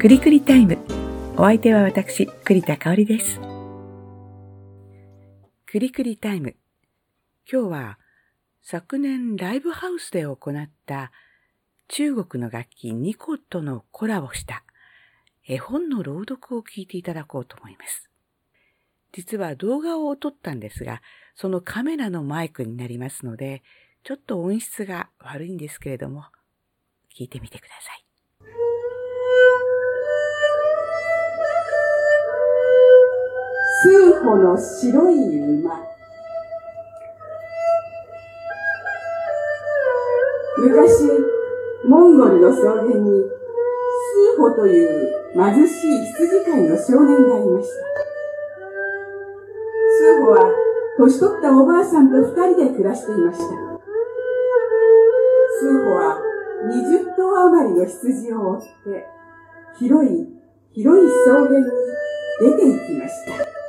くりくりタイム。お相手は私、栗田香織です。くりくりタイム。今日は昨年ライブハウスで行った中国の楽器ニコとのコラボした絵本の朗読を聞いていただこうと思います。実は動画を撮ったんですが、そのカメラのマイクになりますので、ちょっと音質が悪いんですけれども、聞いてみてください。数歩の白い馬。昔モンゴルの草原に数歩という貧しい羊飼いの少年がいました。数歩は年取ったおばあさんと二人で暮らしていました。数歩は二十頭余りの羊を追って広い広い草原に出て行きました。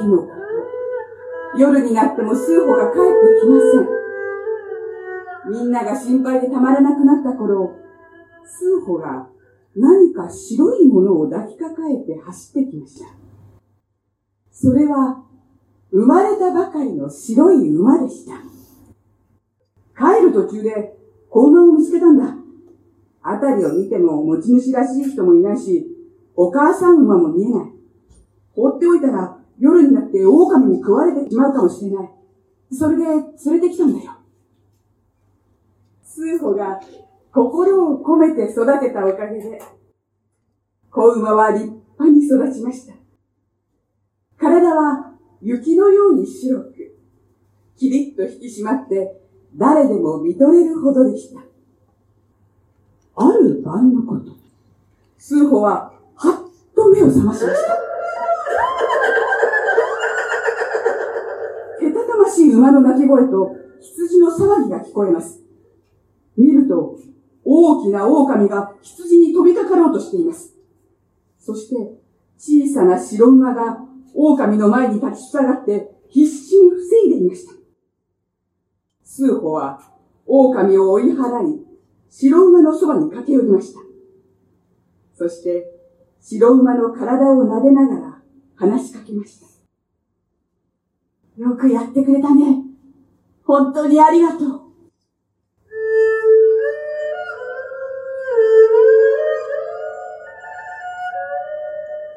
日の、夜になっても数歩が帰ってきません。みんなが心配でたまらなくなった頃、数歩が何か白いものを抱きかかえて走ってきました。それは、生まれたばかりの白い馬でした。帰る途中で子馬を見つけたんだ。あたりを見ても持ち主らしい人もいないし、お母さん馬も見えない。放っておいたら夜になって狼に食われてしまうかもしれない。それで連れてきたんだよ。数歩が心を込めて育てたおかげで、子馬は立派に育ちました。体は雪のように白く、キリッと引き締まって誰でも見とれるほどでした。ある晩のこと、数歩ははっと目を覚ましました。けたたましい馬の鳴き声と羊の騒ぎが聞こえます。見ると、大きな狼が羊に飛びかかろうとしています。そして、小さな白馬が狼の前に立ち塞がって必死に防いでいました。数歩は狼を追い払い、白馬のそばに駆け寄りました。そして、白馬の体を撫でながら話しかけました。よくやってくれたね。本当にありがとう。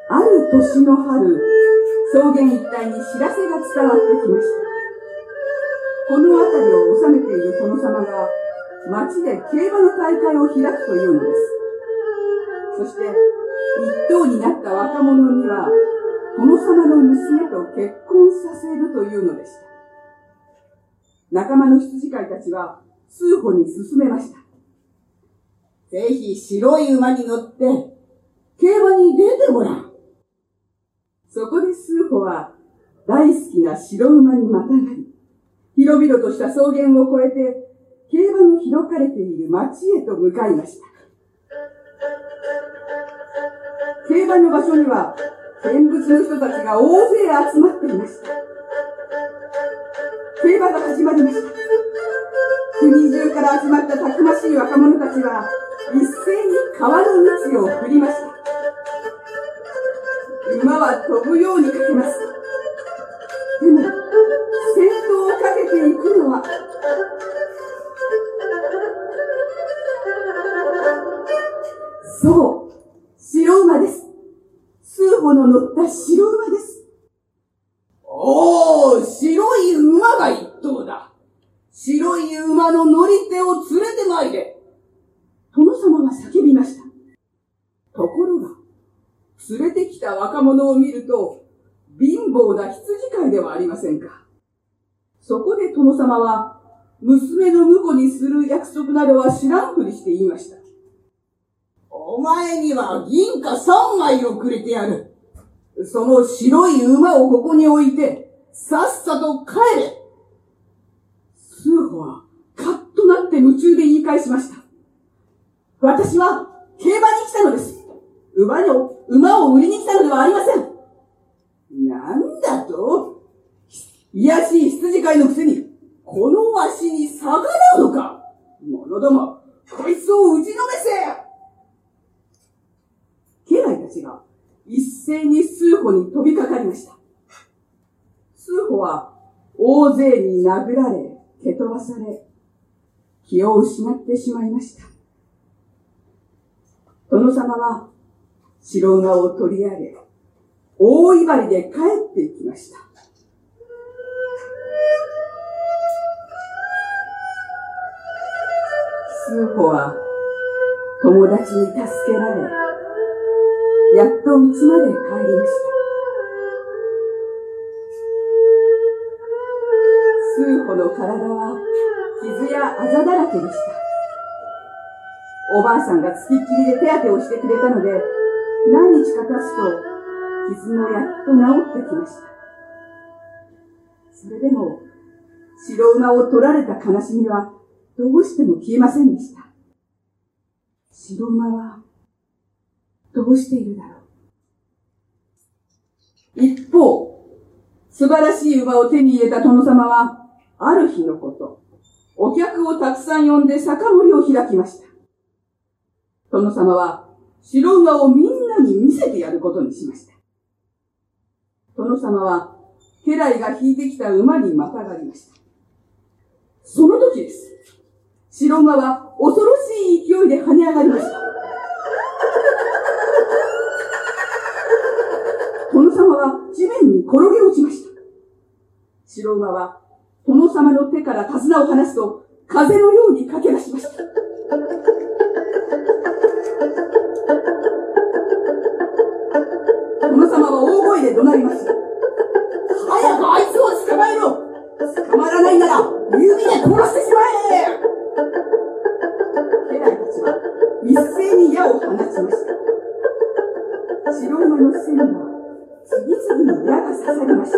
ある年の春、草原一帯に知らせが伝わってきました。この辺りを治めている殿様が町で競馬の大会を開くというのです。そして、一等になった若者には、殿様の娘と結婚させるというのでした。仲間の羊飼いたちは数歩に進めました。ぜひ白い馬に乗って競馬に出てごらん。そこで数歩は大好きな白馬にまたがり、広々とした草原を越えて競馬の開かれている町へと向かいました。競馬の場所には見物の人たちが大勢集まっていました。競馬が始まりました。国中から集まったたくましい若者たちは、一斉に川の道を振りました。馬は飛ぶようにかけます。でも、先頭をかけていくのは、そう、白馬です。数歩の乗った白馬です。おー、白い馬が一頭だ。白い馬の乗り手を連れてまいれ。殿様は叫びました。ところが、連れてきた若者を見ると、貧乏な羊飼いではありませんか。そこで殿様は、娘の婿にする約束などは知らんふりして言いました。お前には銀貨三枚をくれてやる。その白い馬をここに置いて、さっさと帰れ。数歩は、カッとなって夢中で言い返しました。私は、競馬に来たのです。馬を、馬を売りに来たのではありません。なんだと？いやしい羊飼いのくせに、このわしに逆らうのか？者ども、こいつを打ちのめせ家来たちが一斉に数歩に飛びかかりました。数歩は大勢に殴られ、蹴飛ばされ、気を失ってしまいました。殿様は白馬を取り上げ、大威張りで帰っていきました。数歩は友達に助けられ、やっと家まで帰りました。数歩の体は傷やあざだらけでした。おばあさんがつきっきりで手当てをしてくれたので、何日か経つと傷もやっと治ってきました。それでも、白馬を取られた悲しみはどうしても消えませんでした。白馬はどうしているだろう。一方、素晴らしい馬を手に入れた殿様は、ある日のこと、お客をたくさん呼んで酒盛りを開きました。殿様は白馬をみんなに見せてやることにしました。殿様は家来が引いてきた馬にまたがりました。その時です。白馬は恐ろしい勢いで跳ね上がりました。殿様は地面に転げ落ちました。白馬は殿様の手から手綱を離すと風のように駆け出しました。殿様は大声で怒鳴りました。早くあいつを捕まえろ捕まらないなら指で殺してしまえ家来たちは一斉に矢を放ちました。さりました。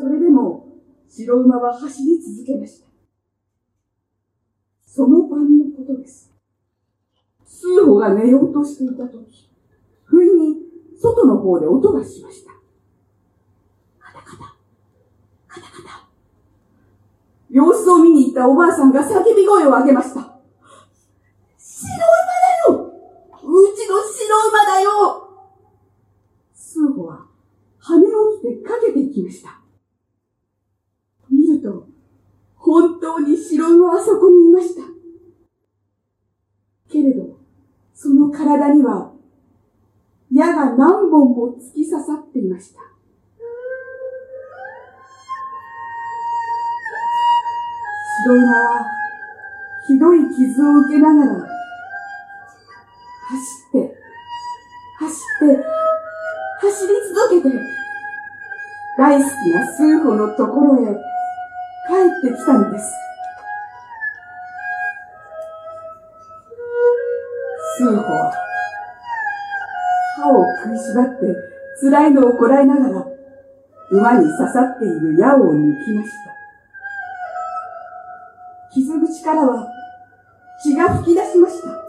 それでも白馬は走り続けました。その晩のことです。数歩が寝ようとしていたとき、不意に外の方で音がしました。カタカタ、カタカタ。様子を見に行ったおばあさんが叫び声を上げました。白馬だようちの白馬だよ数歩は羽を着てかけていきました。見ると、本当に白馬はそこにいました。けれど、その体には矢が何本も突き刺さっていました。白馬はひどい傷を受けながら、走って、走って、走り続けて、大好きな数歩のところへ帰ってきたのです。数歩は歯を食いしばって辛いのをこらえながら馬に刺さっている矢を抜きました。傷口からは血が吹き出しました。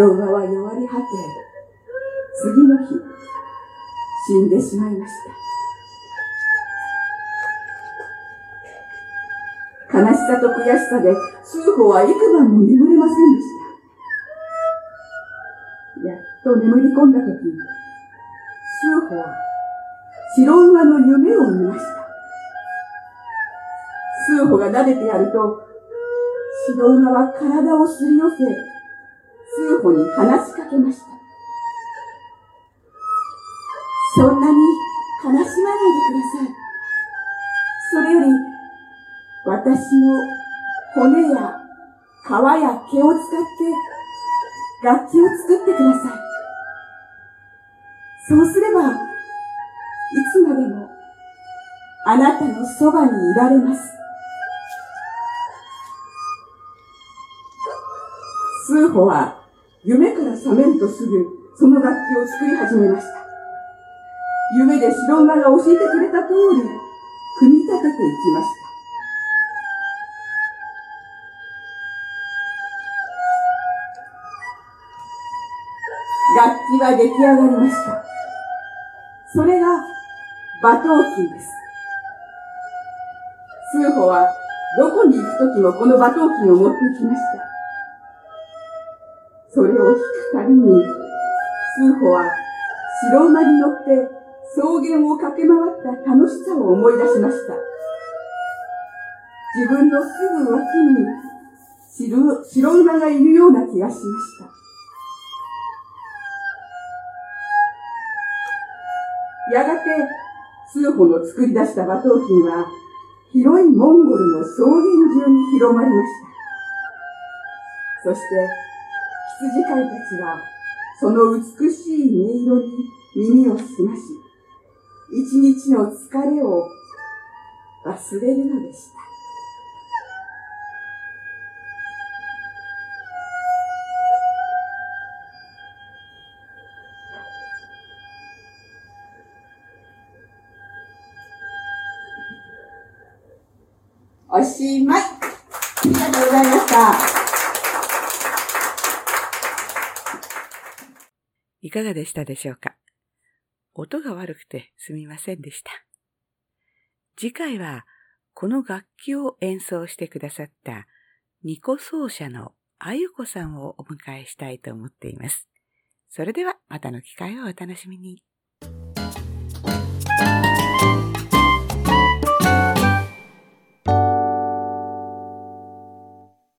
白馬は弱り果て、次の日、死んでしまいました。悲しさと悔しさで、数歩は幾晩も眠れませんでした。やっと眠り込んだとき、数歩は白馬の夢を見ました。数歩が撫でてやると、白馬は体をすり寄せ、数歩に話しかけました。そんなに悲しまないでください。それより、私の骨や皮や毛を使って楽器を作ってください。そうすれば、いつまでもあなたのそばにいられます。数歩は夢から覚めるとすぐ、その楽器を作り始めました。夢で白馬が教えてくれた通り、組み立てていきました。楽器は出来上がりました。それが、馬頭琴です。スーホは、どこに行くときもこの馬頭琴を持ってきました。それを弾くたびに、数歩は白馬に乗って草原を駆け回った楽しさを思い出しました。自分のすぐ脇に白白馬がいるような気がしました。やがて、数歩の作り出した馬頭琴は、広いモンゴルの草原中に広まりました。そして、羊飼いたちは、その美しい音色に耳を澄まし、一日の疲れを忘れるのでした。おしまい。ありがとうございました。いかがでしたでしょうか？音が悪くてすみませんでした。次回は、この楽器を演奏してくださったニコ奏者のあゆこさんをお迎えしたいと思っています。それではまたの機会をお楽しみに。